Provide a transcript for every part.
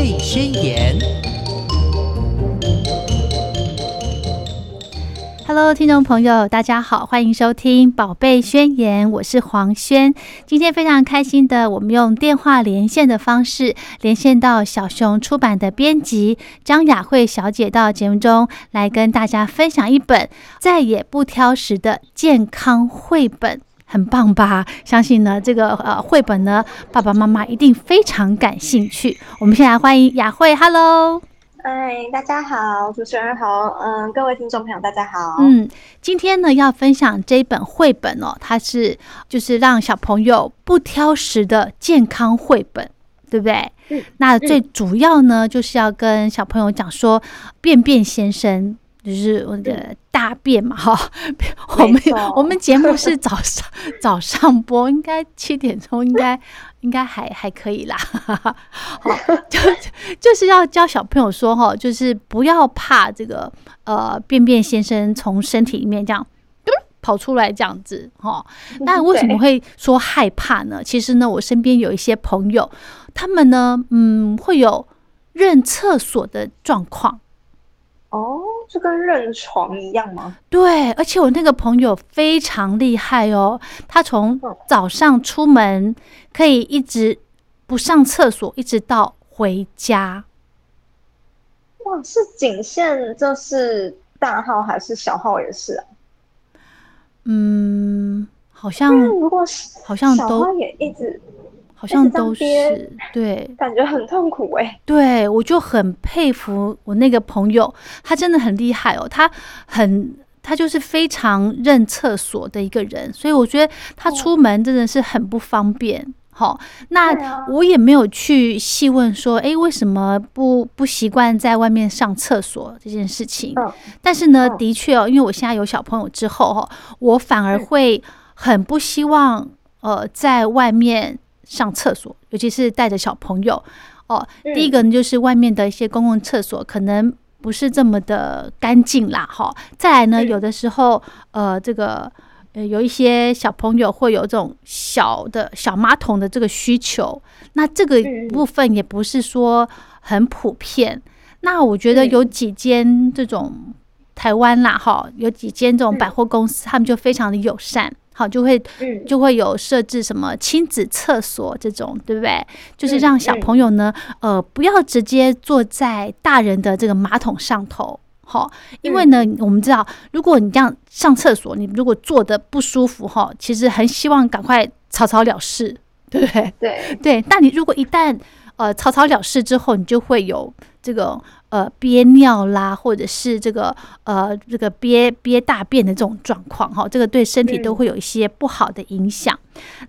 贝宣言》。Hello，听众朋友，大家好，欢迎收听《宝贝宣言》，我是黄轩。今天非常开心的，我们用电话连线的方式连线到小熊出版的编辑张雅慧小姐到节目中来跟大家分享一本再也不挑食的健康绘本，很棒吧？相信呢，这个呃绘本呢，爸爸妈妈一定非常感兴趣。我们先来欢迎雅慧，Hello。嗨，大家好，主持人好，嗯，各位听众朋友，大家好。嗯，今天呢要分享这一本绘本哦，它是就是让小朋友不挑食的健康绘本，对不对？嗯。那最主要呢就是要跟小朋友讲说，便便先生就是我的大便嘛，哈。我们我们节目是早上早上播，应该七点钟应该。应该还还可以啦，好，就就是要教小朋友说哈，就是不要怕这个呃便便先生从身体里面这样 跑出来这样子哈。那为什么会说害怕呢？其实呢，我身边有一些朋友，他们呢，嗯，会有认厕所的状况。哦，就跟认床一样吗？对，而且我那个朋友非常厉害哦，他从早上出门可以一直不上厕所，一直到回家。哇，是仅限这是大号还是小号也是啊？嗯，好像如果好像都也一直。好像都是对，感觉很痛苦哎。对，我就很佩服我那个朋友，他真的很厉害哦。他很，他就是非常认厕所的一个人，所以我觉得他出门真的是很不方便。好，那我也没有去细问说，哎，为什么不不习惯在外面上厕所这件事情？但是呢，的确哦，因为我现在有小朋友之后哈，我反而会很不希望呃在外面。上厕所，尤其是带着小朋友哦。第一个呢，就是外面的一些公共厕所可能不是这么的干净啦，哈。再来呢，有的时候，呃，这个呃，有一些小朋友会有这种小的小马桶的这个需求，那这个部分也不是说很普遍。那我觉得有几间这种台湾啦，哈，有几间这种百货公司，他们就非常的友善。好，就会就会有设置什么亲子厕所这种，对不对？就是让小朋友呢，呃，不要直接坐在大人的这个马桶上头，好，因为呢，我们知道，如果你这样上厕所，你如果坐的不舒服，哈，其实很希望赶快草草了事，对不对？对对，但你如果一旦呃草草了事之后，你就会有这个。呃，憋尿啦，或者是这个呃，这个憋憋大便的这种状况，哈，这个对身体都会有一些不好的影响。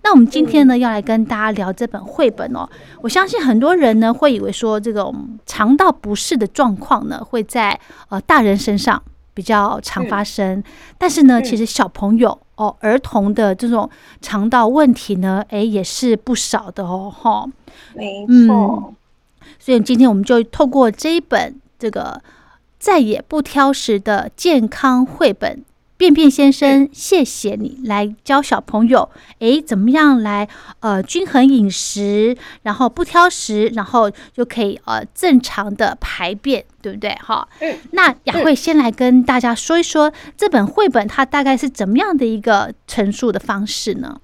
那我们今天呢，要来跟大家聊这本绘本哦。我相信很多人呢，会以为说这种肠道不适的状况呢，会在呃大人身上比较常发生，但是呢，其实小朋友哦，儿童的这种肠道问题呢，哎，也是不少的哦，哈。没错。所以今天我们就透过这一本这个再也不挑食的健康绘本《便便先生》，谢谢你来教小朋友，诶，怎么样来呃均衡饮食，然后不挑食，然后就可以呃正常的排便，对不对？哈，嗯。那雅慧先来跟大家说一说这本绘本它大概是怎么样的一个陈述的方式呢？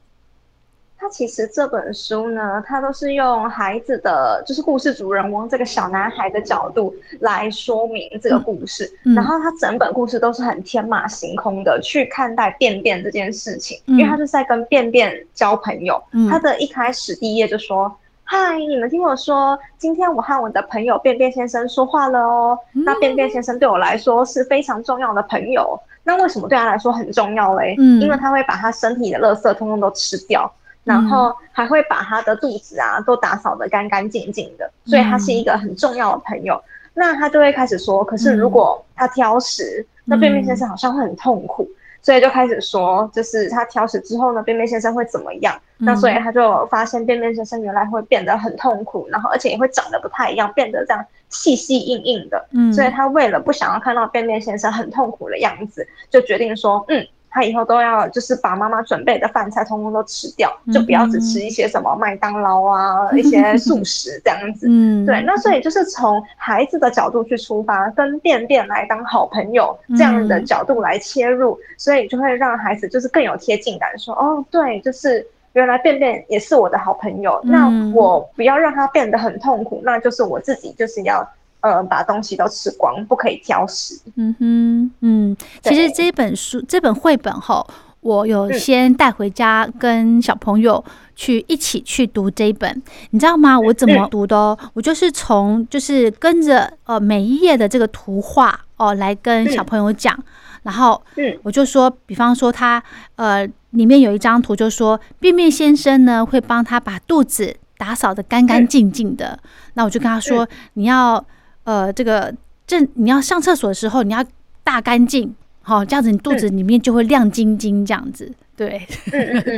他其实这本书呢，他都是用孩子的，就是故事主人翁这个小男孩的角度来说明这个故事。然后他整本故事都是很天马行空的去看待便便这件事情，因为他是在跟便便交朋友。他的一开始第一页就说：“嗨，你们听我说，今天我和我的朋友便便先生说话了哦。那便便先生对我来说是非常重要的朋友。那为什么对他来说很重要嘞？因为他会把他身体的垃圾通通都吃掉。”然后还会把他的肚子啊都打扫得干干净净的，所以他是一个很重要的朋友。那他就会开始说，可是如果他挑食，那便便先生好像会很痛苦，所以就开始说，就是他挑食之后呢，便便先生会怎么样？那所以他就发现便便先生原来会变得很痛苦，然后而且也会长得不太一样，变得这样细细硬硬的。嗯，所以他为了不想要看到便便先生很痛苦的样子，就决定说，嗯。他以后都要就是把妈妈准备的饭菜通通都吃掉，就不要只吃一些什么麦当劳啊一些素 食这样子。嗯，对，那所以就是从孩子的角度去出发，跟便便来当好朋友这样的角度来切入，所以就会让孩子就是更有贴近感，说哦，对，就是原来便便也是我的好朋友。那我不要让他变得很痛苦，那就是我自己就是要。呃，把东西都吃光，不可以挑食。嗯哼，嗯，其实这本书、这本绘本后，我有先带回家跟小朋友去一起去读这一本。你知道吗？我怎么读的？我就是从就是跟着呃每一页的这个图画哦来跟小朋友讲，然后我就说，比方说他呃里面有一张图，就说便便先生呢会帮他把肚子打扫的干干净净的。那我就跟他说，你要。呃，这个正你要上厕所的时候，你要大干净，好，这样子你肚子里面就会亮晶晶，这样子，对，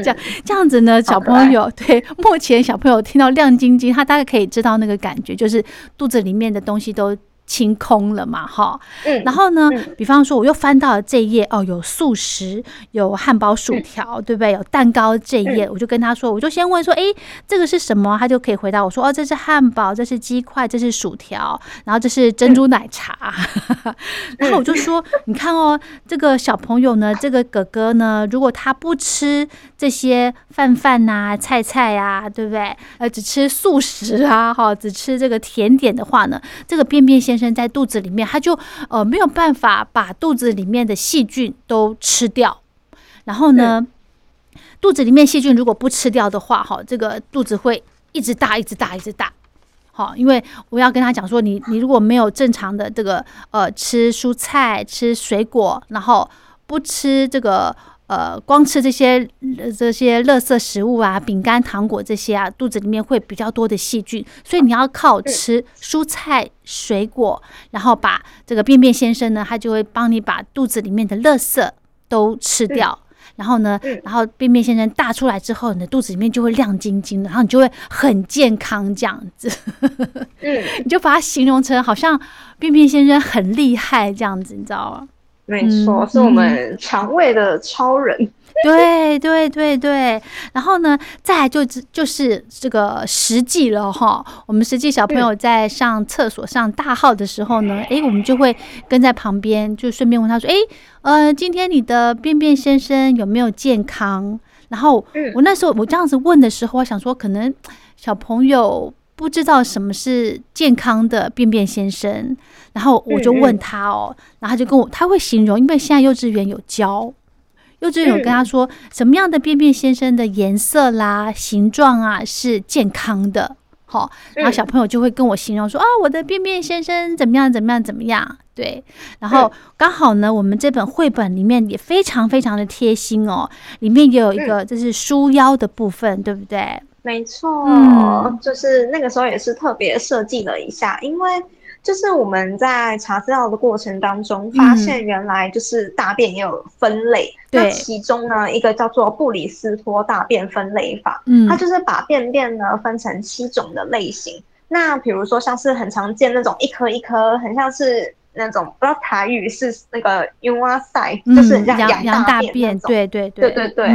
这样这样子呢，小朋友对，目前小朋友听到亮晶晶，他大概可以知道那个感觉，就是肚子里面的东西都。清空了嘛，哈，嗯，然后呢，比方说我又翻到了这一页，哦，有素食，有汉堡、薯条，对不对？有蛋糕这一页，我就跟他说，我就先问说，哎，这个是什么？他就可以回答我说，哦，这是汉堡，这是鸡块，这是薯条，然后这是珍珠奶茶。然后我就说，你看哦，这个小朋友呢，这个哥哥呢，如果他不吃这些饭饭呐、菜菜呀，对不对？呃，只吃素食啊，哈，只吃这个甜点的话呢，这个便便先。生在肚子里面，他就呃没有办法把肚子里面的细菌都吃掉。然后呢，肚子里面细菌如果不吃掉的话，哈，这个肚子会一直大，一直大，一直大。好，因为我要跟他讲说，你你如果没有正常的这个呃吃蔬菜、吃水果，然后不吃这个。呃，光吃这些这些垃圾食物啊，饼干、糖果这些啊，肚子里面会比较多的细菌，所以你要靠吃蔬菜、水果，然后把这个便便先生呢，他就会帮你把肚子里面的垃圾都吃掉，然后呢，然后便便先生大出来之后，你的肚子里面就会亮晶晶的，然后你就会很健康这样子。嗯，你就把它形容成好像便便先生很厉害这样子，你知道吗？没错，是我们肠胃的超人。对对对对，然后呢，再来就就是这个实际了哈。我们实际小朋友在上厕所上大号的时候呢，哎，我们就会跟在旁边，就顺便问他说：“哎，呃，今天你的便便先生有没有健康？”然后我那时候我这样子问的时候，我想说，可能小朋友。不知道什么是健康的便便先生，然后我就问他哦，然后他就跟我他会形容，因为现在幼稚园有教，幼稚园有跟他说什么样的便便先生的颜色啦、形状啊是健康的，好，然后小朋友就会跟我形容说啊，我的便便先生怎么样怎么样怎么样，对，然后刚好呢，我们这本绘本里面也非常非常的贴心哦，里面也有一个就是书腰的部分，对不对？没错，就是那个时候也是特别设计了一下，因为就是我们在查资料的过程当中，发现原来就是大便也有分类，那其中呢一个叫做布里斯托大便分类法，嗯，它就是把便便呢分成七种的类型，那比如说像是很常见那种一颗一颗，很像是。那种不知道台语是那个 u 哇塞，就是像羊大便那种，对对对对对。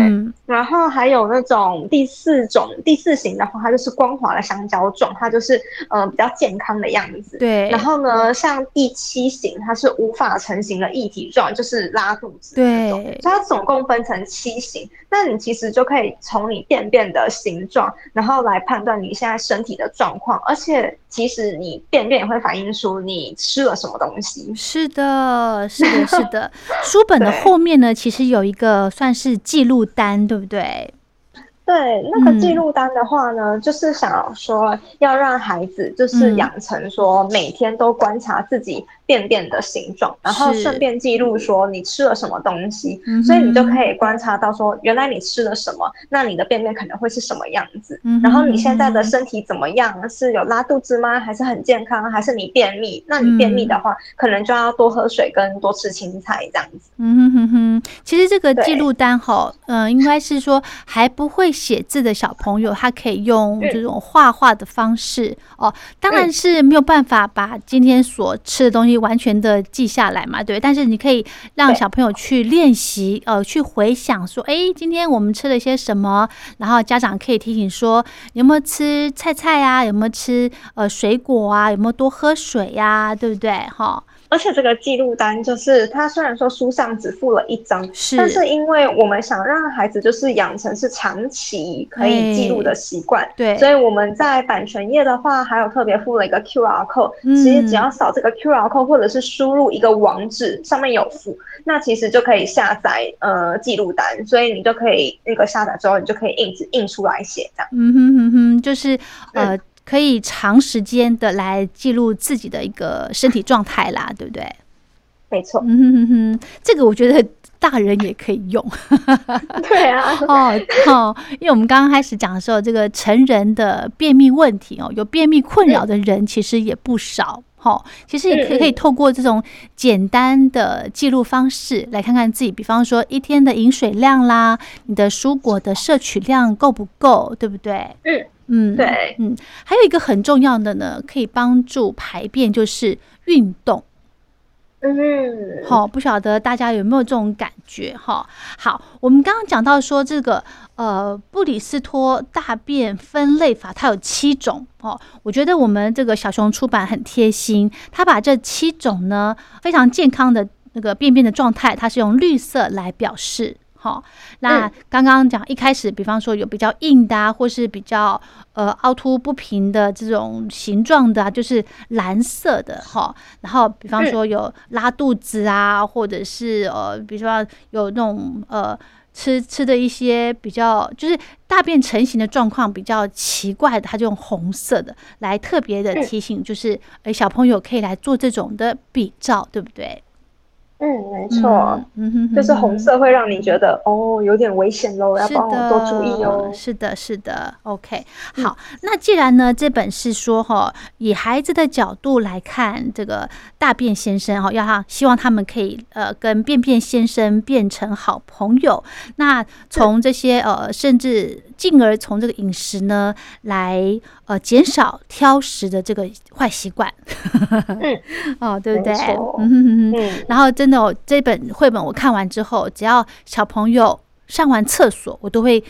然后还有那种第四种第四型的话，它就是光滑的香蕉状，它就是呃比较健康的样子。对。然后呢，像第七型，它是无法成型的液体状，就是拉肚子对。所以它总共分成七型，那你其实就可以从你便便的形状，然后来判断你现在身体的状况，而且其实你便便也会反映出你吃了什么东西。是的，是的，是的。书本的后面呢，其实有一个算是记录单，对不对？对，那个记录单的话呢，就是想说要让孩子就是养成说每天都观察自己。便便的形状，然后顺便记录说你吃了什么东西，所以你就可以观察到说原来你吃了什么，那你的便便可能会是什么样子。然后你现在的身体怎么样？是有拉肚子吗？还是很健康？还是你便秘？那你便秘的话，可能就要多喝水跟多吃青菜这样子。嗯哼哼哼，其实这个记录单哈，嗯，应该是说还不会写字的小朋友，他可以用这种画画的方式哦。当然是没有办法把今天所吃的东西。易完全的记下来嘛，对。但是你可以让小朋友去练习，呃，去回想说，哎，今天我们吃了些什么？然后家长可以提醒说，有没有吃菜菜啊？有没有吃呃水果啊？有没有多喝水呀？对不对？哈。而且这个记录单就是，它虽然说书上只附了一张，是，但是因为我们想让孩子就是养成是长期可以记录的习惯，对，所以我们在版权页的话，还有特别附了一个 Q R code，其实只要扫这个 Q R code 或者是输入一个网址，上面有附，那其实就可以下载呃记录单，所以你就可以那个下载之后，你就可以印印出来写这样。嗯哼哼哼，就是呃。可以长时间的来记录自己的一个身体状态啦，对不对？没错。嗯哼哼哼，这个我觉得大人也可以用。对啊。哦哦，因为我们刚刚开始讲的时候，这个成人的便秘问题哦，有便秘困扰的人其实也不少。哦，其实也可可以透过这种简单的记录方式来看看自己，比方说一天的饮水量啦，你的蔬果的摄取量够不够，对不对？嗯。嗯，对，嗯，还有一个很重要的呢，可以帮助排便，就是运动。嗯，好，不晓得大家有没有这种感觉？哈，好，我们刚刚讲到说这个呃布里斯托大便分类法，它有七种哦。我觉得我们这个小熊出版很贴心，它把这七种呢非常健康的那个便便的状态，它是用绿色来表示。好，那刚刚讲一开始，比方说有比较硬的啊，或是比较呃凹凸不平的这种形状的啊，就是蓝色的哈。然后比方说有拉肚子啊，或者是呃，比如说有那种呃吃吃的一些比较就是大便成型的状况比较奇怪的，它就用红色的来特别的提醒，就是诶小朋友可以来做这种的比照，对不对？嗯，没错，嗯就是红色会让你觉得哦，有点危险喽，要帮我多注意哦。是的，是的，OK。好，那既然呢，这本是说哈，以孩子的角度来看这个大便先生哈，要他希望他们可以呃跟便便先生变成好朋友。那从这些呃，甚至进而从这个饮食呢来。呃，减少挑食的这个坏习惯，嗯，哦，对不对？嗯嗯然后真的，这本绘本我看完之后，只要小朋友上完厕所，我都会。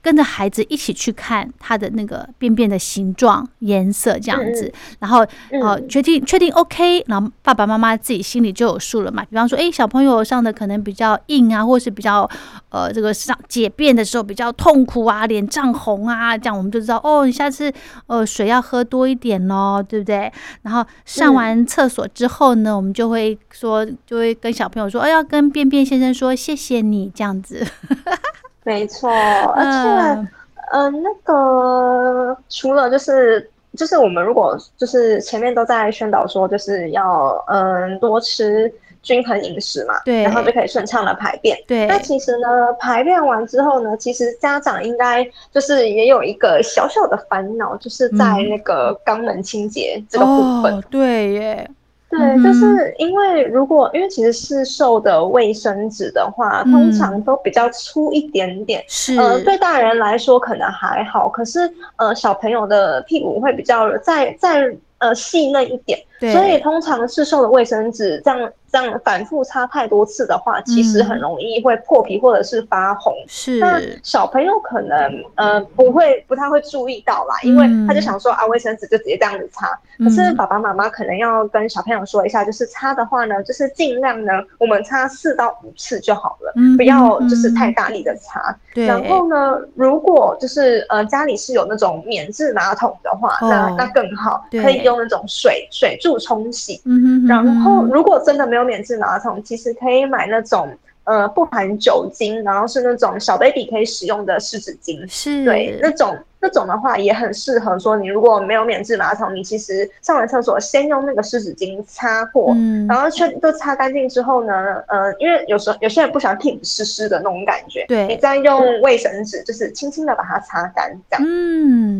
跟着孩子一起去看他的那个便便的形状、颜色这样子，然后呃，决定确定 OK，然后爸爸妈妈自己心里就有数了嘛。比方说，哎，小朋友上的可能比较硬啊，或是比较呃，这个上解便的时候比较痛苦啊，脸涨红啊，这样我们就知道哦，你下次呃水要喝多一点咯，对不对？然后上完厕所之后呢，我们就会说，就会跟小朋友说，哎，要跟便便先生说谢谢你这样子。没错，而且，嗯，那个除了就是就是我们如果就是前面都在宣导说就是要嗯多吃均衡饮食嘛，对，然后就可以顺畅的排便。对，那其实呢，排便完之后呢，其实家长应该就是也有一个小小的烦恼，就是在那个肛门清洁这个部分。对耶。对，就是因为如果因为其实市售的卫生纸的话，通常都比较粗一点点，是。呃，对大人来说可能还好，可是呃，小朋友的屁股会比较再再呃细嫩一点，所以通常市售的卫生纸这样。这样反复擦太多次的话，其实很容易会破皮或者是发红。是，那小朋友可能呃不会不太会注意到啦，因为他就想说啊，卫生纸就直接这样子擦。可是爸爸妈妈可能要跟小朋友说一下，就是擦的话呢，就是尽量呢，我们擦四到五次就好了，不要就是太大力的擦。对。然后呢，如果就是呃家里是有那种免治马桶的话，那那更好，可以用那种水水柱冲洗。嗯哼。然后如果真的没有。有免治马桶，其实可以买那种呃不含酒精，然后是那种小 baby 可以使用的湿纸巾，是对那种。那种的话也很适合说，你如果没有免治马桶，你其实上完厕所先用那个湿纸巾擦过，然后确都擦干净之后呢，呃，因为有时候有些人不喜欢屁股湿湿的那种感觉，对，你再用卫生纸就是轻轻的把它擦干，这样。嗯，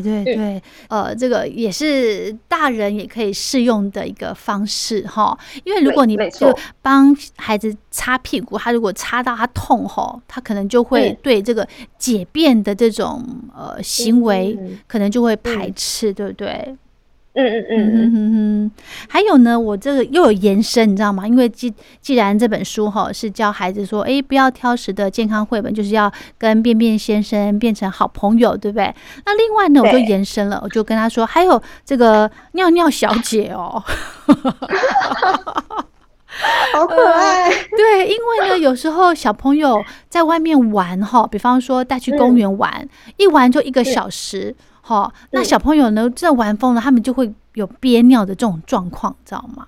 对对对，呃，这个也是大人也可以适用的一个方式哈，因为如果你就帮孩子擦屁股，他如果擦到他痛吼，他可能就会对这个解便的这种呃。行为可能就会排斥，对不对？嗯嗯嗯嗯嗯，还有呢，我这个又有延伸，你知道吗？因为既既然这本书哈是教孩子说，哎，不要挑食的健康绘本，就是要跟便便先生变成好朋友，对不对？那另外呢，我就延伸了，我就跟他说，还有这个尿尿小姐哦，好可爱。对，因为呢，有时候小朋友在外面玩哈，比方说带去公园玩，一玩就一个小时。哈，那小朋友呢？这玩疯了，他们就会有憋尿的这种状况，知道吗？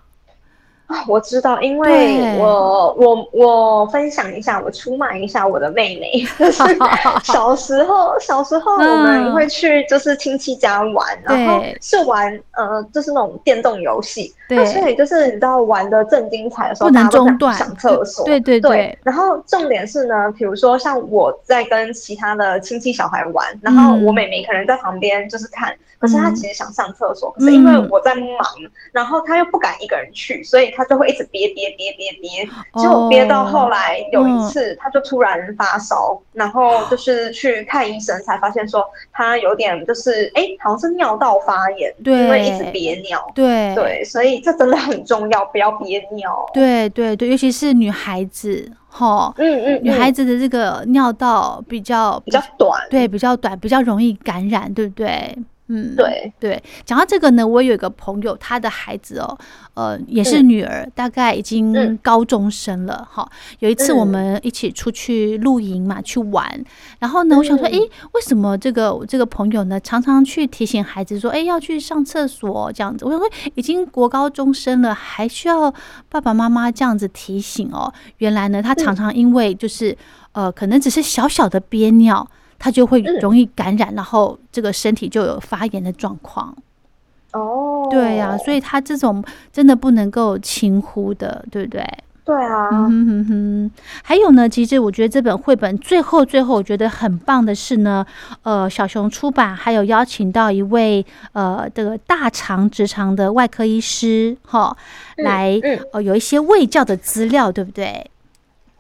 我知道，因为我我我分享一下，我出卖一下我的妹妹。小时候，小时候我们会去就是亲戚家玩，然后是玩呃，就是那种电动游戏。对，所以就是你知道玩的正精彩的时候，不能中断上厕所。对对对。然后重点是呢，比如说像我在跟其他的亲戚小孩玩，然后我妹妹可能在旁边就是看。可是他其实想上厕所，可是因为我在忙，然后他又不敢一个人去，所以他就会一直憋憋憋憋憋，结果憋到后来有一次，他就突然发烧，然后就是去看医生，才发现说他有点就是哎，好像是尿道发炎，因为一直憋尿，对。对，所以这真的很重要，不要憋尿。对对对，尤其是女孩子，哈，嗯嗯，女孩子的这个尿道比较比较短，对，比较短，比较容易感染，对不对？嗯，对对，讲到这个呢，我有一个朋友，他的孩子哦，呃，也是女儿，大概已经高中生了哈。有一次我们一起出去露营嘛，去玩，然后呢，我想说，哎，为什么这个这个朋友呢，常常去提醒孩子说，哎，要去上厕所这样子？我想说，已经国高中生了，还需要爸爸妈妈这样子提醒哦？原来呢，他常常因为就是呃，可能只是小小的憋尿。他就会容易感染，然后这个身体就有发炎的状况。哦，对呀，所以他这种真的不能够轻忽的，对不对？对啊。嗯哼哼哼。还有呢，其实我觉得这本绘本最后最后，我觉得很棒的是呢，呃，小熊出版还有邀请到一位呃这个大肠直肠的外科医师哈，来呃有一些卫教的资料，对不对？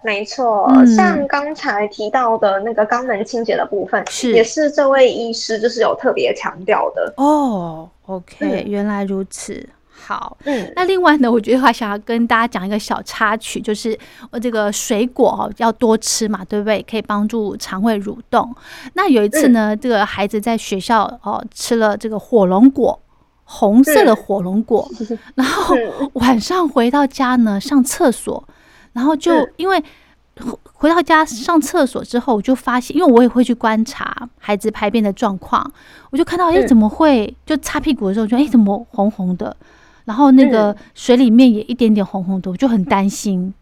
没错，像刚才提到的那个肛门清洁的部分，是也是这位医师就是有特别强调的哦。OK，原来如此。好，嗯，那另外呢，我觉得还想要跟大家讲一个小插曲，就是我这个水果哦要多吃嘛，对不对？可以帮助肠胃蠕动。那有一次呢，这个孩子在学校哦吃了这个火龙果，红色的火龙果，然后晚上回到家呢上厕所。然后就因为回到家上厕所之后，我就发现，因为我也会去观察孩子排便的状况，我就看到，哎，怎么会？就擦屁股的时候，就哎，怎么红红的？然后那个水里面也一点点红红的，我就很担心。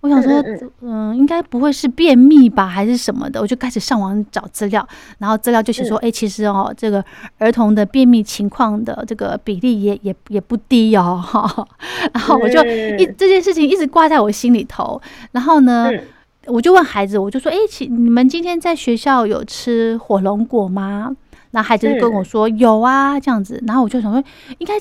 我想说，嗯，应该不会是便秘吧，还是什么的？我就开始上网找资料，然后资料就写说，哎，其实哦，这个儿童的便秘情况的这个比例也也也不低哦，哈。然后我就一这件事情一直挂在我心里头。然后呢，我就问孩子，我就说，哎，请你们今天在学校有吃火龙果吗？那孩子就跟我说有啊，这样子。然后我就想说，应该。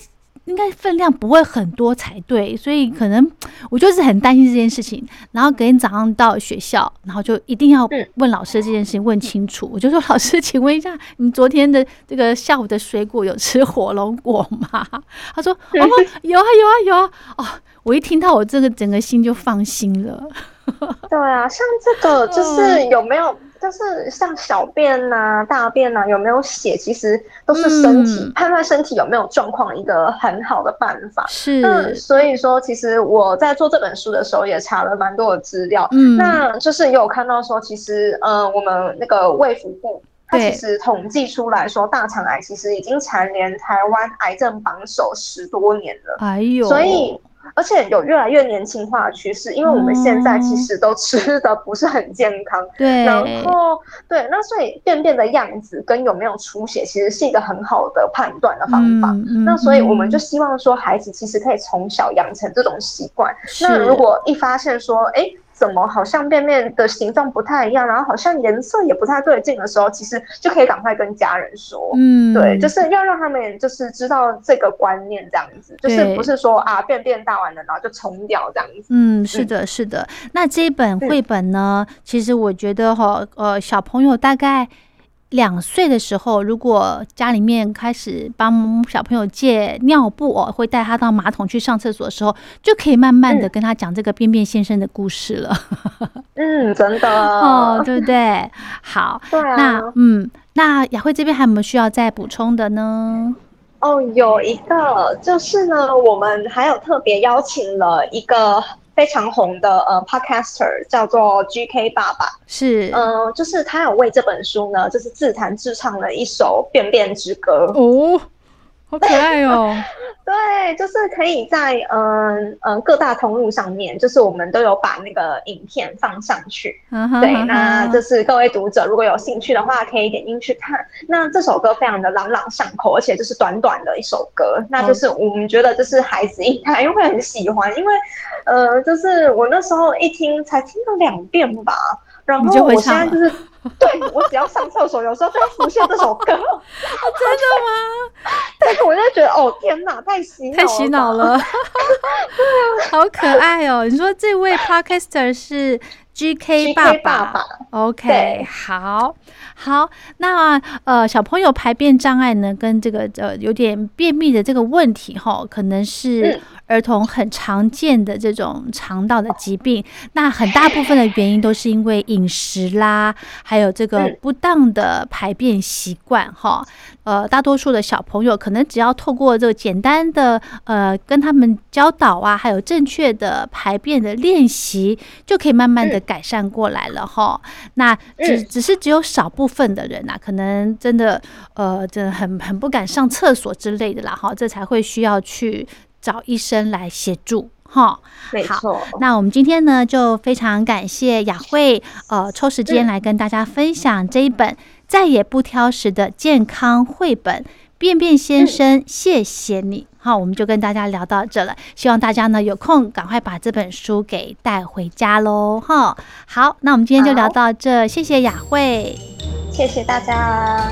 应该分量不会很多才对，所以可能我就是很担心这件事情。然后隔天早上到学校，然后就一定要问老师这件事情问清楚。我就说：“老师，请问一下，你昨天的这个下午的水果有吃火龙果吗？” 他说：“ 哦，有啊，有啊，有啊。”哦，我一听到，我这个整个心就放心了。对啊，像这个就是有没有？就是像小便呐、大便呐，有没有血，其实都是身体判断身体有没有状况一个很好的办法。是，所以说，其实我在做这本书的时候也查了蛮多的资料。嗯，那就是有看到说，其实，呃，我们那个卫福部，它其实统计出来说，大肠癌其实已经蝉联台湾癌症榜首十多年了。哎呦，所以。而且有越来越年轻化的趋势，因为我们现在其实都吃的不是很健康，对，然后对，那所以便便的样子跟有没有出血，其实是一个很好的判断的方法。那所以我们就希望说，孩子其实可以从小养成这种习惯。那如果一发现说，哎。怎么好像便便的形状不太一样，然后好像颜色也不太对劲的时候，其实就可以赶快跟家人说，嗯，对，就是要让他们就是知道这个观念，这样子，就是不是说啊便便大完了然后就冲掉这样子。嗯，是的，是的。那这一本绘本呢，其实我觉得哈，呃，小朋友大概两岁的时候，如果家里面开始帮小朋友借尿布哦，会带他到马桶去上厕所的时候，就可以慢慢的跟他讲这个便便先生的故事了。嗯，真的哦，对不对？好，对啊。那嗯，那雅慧这边还有没有需要再补充的呢？哦，有一个就是呢，我们还有特别邀请了一个。非常红的呃，podcaster 叫做 GK 爸爸，是，嗯，就是他有为这本书呢，就是自弹自唱了一首《便便之歌》哦。好可爱哦！对，就是可以在嗯嗯各大通路上面，就是我们都有把那个影片放上去。对，那就是各位读者如果有兴趣的话，可以点进去看。那这首歌非常的朗朗上口，而且就是短短的一首歌，那就是我们觉得就是孩子应该会很喜欢，因为呃，就是我那时候一听才听了两遍吧。然后我现在就是，对我只要上厕所，有时候就会浮现这首歌。真的吗？但是我就觉得，哦天哪，太洗太洗脑了，好可爱哦！你说这位 podcaster 是 GK 爸爸，OK，好好。那呃，小朋友排便障碍呢，跟这个呃有点便秘的这个问题哈，可能是。儿童很常见的这种肠道的疾病，那很大部分的原因都是因为饮食啦，还有这个不当的排便习惯哈。呃，大多数的小朋友可能只要透过这个简单的呃跟他们教导啊，还有正确的排便的练习，就可以慢慢的改善过来了哈。那只只是只有少部分的人呐，可能真的呃，真的很很不敢上厕所之类的啦哈，这才会需要去。找医生来协助，哈，没错。那我们今天呢，就非常感谢雅慧，呃，抽时间来跟大家分享这一本再也不挑食的健康绘本《便便先生》，谢谢你。好，我们就跟大家聊到这了，希望大家呢有空赶快把这本书给带回家喽，哈。好，那我们今天就聊到这，谢谢雅慧，谢谢大家。